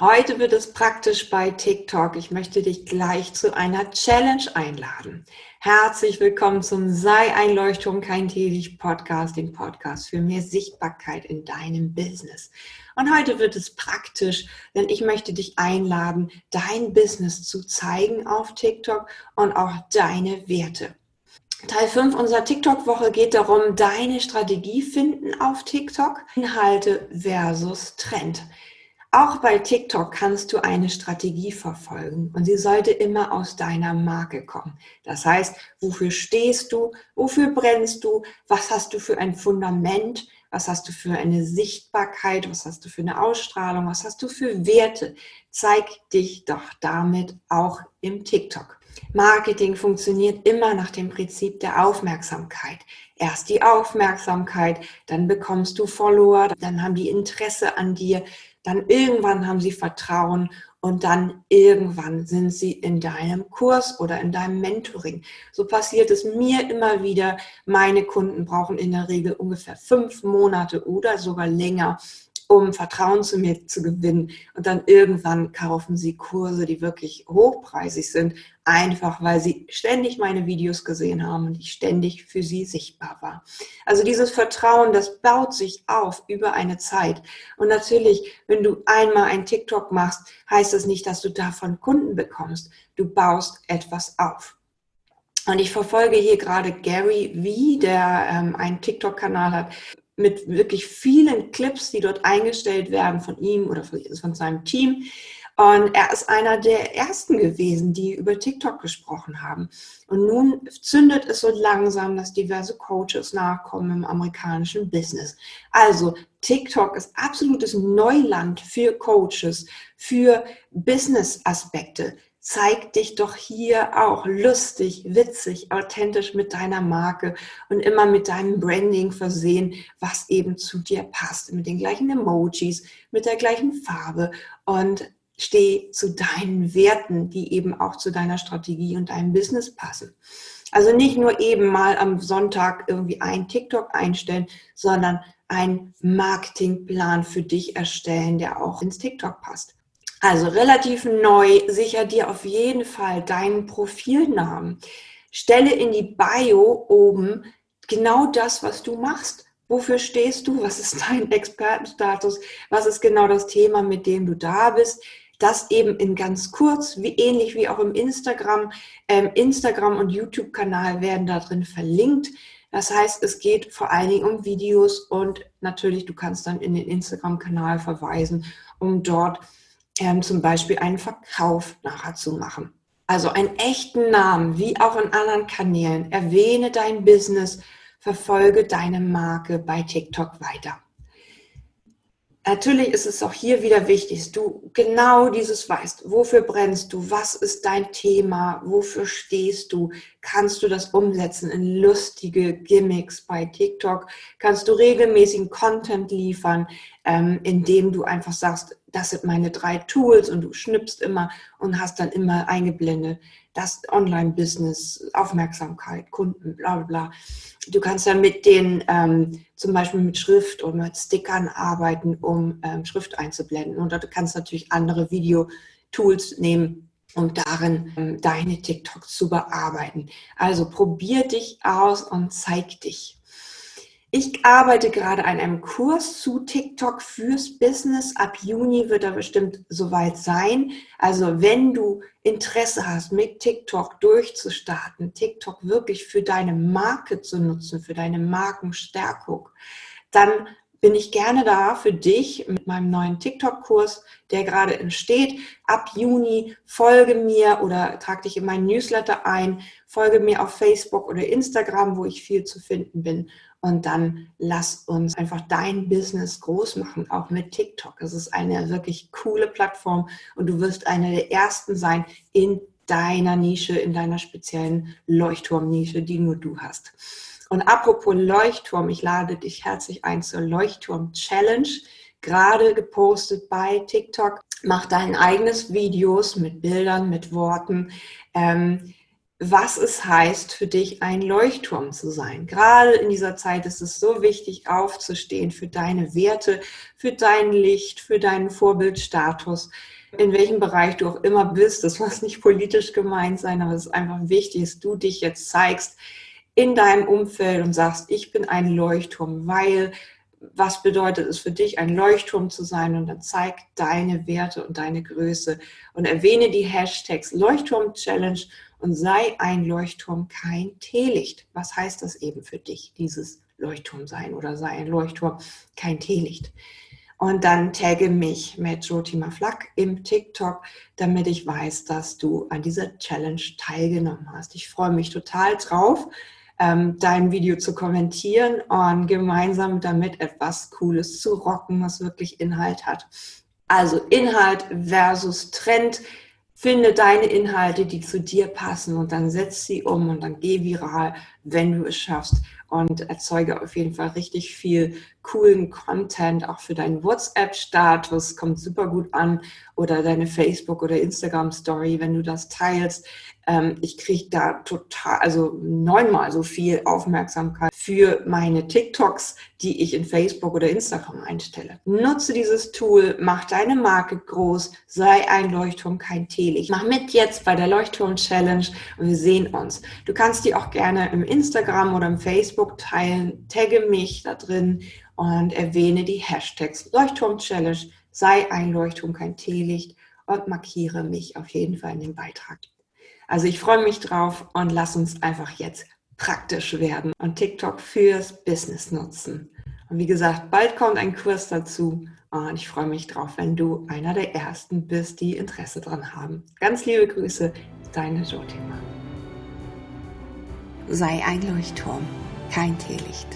Heute wird es praktisch bei TikTok. Ich möchte dich gleich zu einer Challenge einladen. Herzlich willkommen zum Sei ein Leuchtturm, kein Tätig Podcast, dem Podcast für mehr Sichtbarkeit in deinem Business. Und heute wird es praktisch, denn ich möchte dich einladen, dein Business zu zeigen auf TikTok und auch deine Werte. Teil 5 unserer TikTok-Woche geht darum, deine Strategie finden auf TikTok, Inhalte versus Trend. Auch bei TikTok kannst du eine Strategie verfolgen und sie sollte immer aus deiner Marke kommen. Das heißt, wofür stehst du? Wofür brennst du? Was hast du für ein Fundament? Was hast du für eine Sichtbarkeit? Was hast du für eine Ausstrahlung? Was hast du für Werte? Zeig dich doch damit auch im TikTok. Marketing funktioniert immer nach dem Prinzip der Aufmerksamkeit. Erst die Aufmerksamkeit, dann bekommst du Follower, dann haben die Interesse an dir, dann irgendwann haben sie Vertrauen und dann irgendwann sind sie in deinem Kurs oder in deinem Mentoring. So passiert es mir immer wieder. Meine Kunden brauchen in der Regel ungefähr fünf Monate oder sogar länger, um Vertrauen zu mir zu gewinnen. Und dann irgendwann kaufen sie Kurse, die wirklich hochpreisig sind, einfach weil sie ständig meine Videos gesehen haben und ich ständig für sie sichtbar war. Also dieses Vertrauen, das baut sich auf über eine Zeit. Und natürlich, wenn du einmal ein TikTok machst, heißt das nicht, dass du davon Kunden bekommst. Du baust etwas auf. Und ich verfolge hier gerade Gary V, der ähm, einen TikTok-Kanal hat, mit wirklich vielen Clips, die dort eingestellt werden von ihm oder von seinem Team. Und er ist einer der ersten gewesen, die über TikTok gesprochen haben. Und nun zündet es so langsam, dass diverse Coaches nachkommen im amerikanischen Business. Also TikTok ist absolutes Neuland für Coaches, für Business-Aspekte zeig dich doch hier auch lustig, witzig, authentisch mit deiner Marke und immer mit deinem Branding versehen, was eben zu dir passt, mit den gleichen Emojis, mit der gleichen Farbe und steh zu deinen Werten, die eben auch zu deiner Strategie und deinem Business passen. Also nicht nur eben mal am Sonntag irgendwie ein TikTok einstellen, sondern einen Marketingplan für dich erstellen, der auch ins TikTok passt. Also relativ neu, sicher dir auf jeden Fall deinen Profilnamen. Stelle in die Bio oben genau das, was du machst. Wofür stehst du? Was ist dein Expertenstatus? Was ist genau das Thema, mit dem du da bist? Das eben in ganz kurz, wie ähnlich wie auch im Instagram. Ähm, Instagram und YouTube-Kanal werden da drin verlinkt. Das heißt, es geht vor allen Dingen um Videos und natürlich, du kannst dann in den Instagram-Kanal verweisen, um dort ähm, zum Beispiel einen Verkauf nachher zu machen. Also einen echten Namen, wie auch in anderen Kanälen. Erwähne dein Business, verfolge deine Marke bei TikTok weiter. Natürlich ist es auch hier wieder wichtig, dass du genau dieses weißt. Wofür brennst du? Was ist dein Thema? Wofür stehst du? Kannst du das umsetzen in lustige Gimmicks bei TikTok? Kannst du regelmäßigen Content liefern, ähm, indem du einfach sagst, das sind meine drei Tools und du schnippst immer und hast dann immer eingeblendet, das Online-Business, Aufmerksamkeit, Kunden, bla bla bla. Du kannst dann mit den, ähm, zum Beispiel mit Schrift und mit Stickern arbeiten, um ähm, Schrift einzublenden. Und du kannst natürlich andere Video-Tools nehmen, um darin ähm, deine TikToks zu bearbeiten. Also probier dich aus und zeig dich. Ich arbeite gerade an einem Kurs zu TikTok fürs Business. Ab Juni wird er bestimmt soweit sein. Also wenn du Interesse hast, mit TikTok durchzustarten, TikTok wirklich für deine Marke zu nutzen, für deine Markenstärkung, dann bin ich gerne da für dich mit meinem neuen TikTok-Kurs, der gerade entsteht. Ab Juni folge mir oder trag dich in meinen Newsletter ein, folge mir auf Facebook oder Instagram, wo ich viel zu finden bin und dann lass uns einfach dein Business groß machen, auch mit TikTok. Es ist eine wirklich coole Plattform und du wirst eine der ersten sein in deiner Nische, in deiner speziellen Leuchtturmnische, die nur du hast. Und apropos Leuchtturm, ich lade dich herzlich ein zur Leuchtturm Challenge, gerade gepostet bei TikTok. Mach dein eigenes Videos mit Bildern, mit Worten. Ähm, was es heißt, für dich ein Leuchtturm zu sein. Gerade in dieser Zeit ist es so wichtig, aufzustehen für deine Werte, für dein Licht, für deinen Vorbildstatus, in welchem Bereich du auch immer bist. Das muss nicht politisch gemeint sein, aber es ist einfach wichtig, dass du dich jetzt zeigst in deinem Umfeld und sagst, ich bin ein Leuchtturm, weil was bedeutet es für dich, ein Leuchtturm zu sein und dann zeig deine Werte und deine Größe und erwähne die Hashtags Leuchtturm Challenge und sei ein Leuchtturm, kein Teelicht. Was heißt das eben für dich, dieses Leuchtturm sein oder sei ein Leuchtturm, kein Teelicht? Und dann tagge mich mit Jotima Flack im TikTok, damit ich weiß, dass du an dieser Challenge teilgenommen hast. Ich freue mich total drauf ähm, dein Video zu kommentieren und gemeinsam damit etwas Cooles zu rocken, was wirklich Inhalt hat. Also Inhalt versus Trend. Finde deine Inhalte, die zu dir passen und dann setz sie um und dann geh viral, wenn du es schaffst und erzeuge auf jeden Fall richtig viel coolen Content, auch für deinen WhatsApp-Status, kommt super gut an oder deine Facebook- oder Instagram-Story, wenn du das teilst. Ähm, ich kriege da total, also neunmal so viel Aufmerksamkeit für meine TikToks, die ich in Facebook oder Instagram einstelle. Nutze dieses Tool, mach deine Marke groß, sei ein Leuchtturm, kein Teelicht. Mach mit jetzt bei der Leuchtturm-Challenge und wir sehen uns. Du kannst die auch gerne im Instagram oder im Facebook teilen. Tagge mich da drin und erwähne die Hashtags Leuchtturm-Challenge, sei ein Leuchtturm, kein Teelicht und markiere mich auf jeden Fall in dem Beitrag. Also ich freue mich drauf und lass uns einfach jetzt praktisch werden und TikTok fürs Business nutzen. Und wie gesagt, bald kommt ein Kurs dazu und ich freue mich drauf, wenn du einer der Ersten bist, die Interesse dran haben. Ganz liebe Grüße, deine Jotima. Sei ein Leuchtturm, kein Teelicht.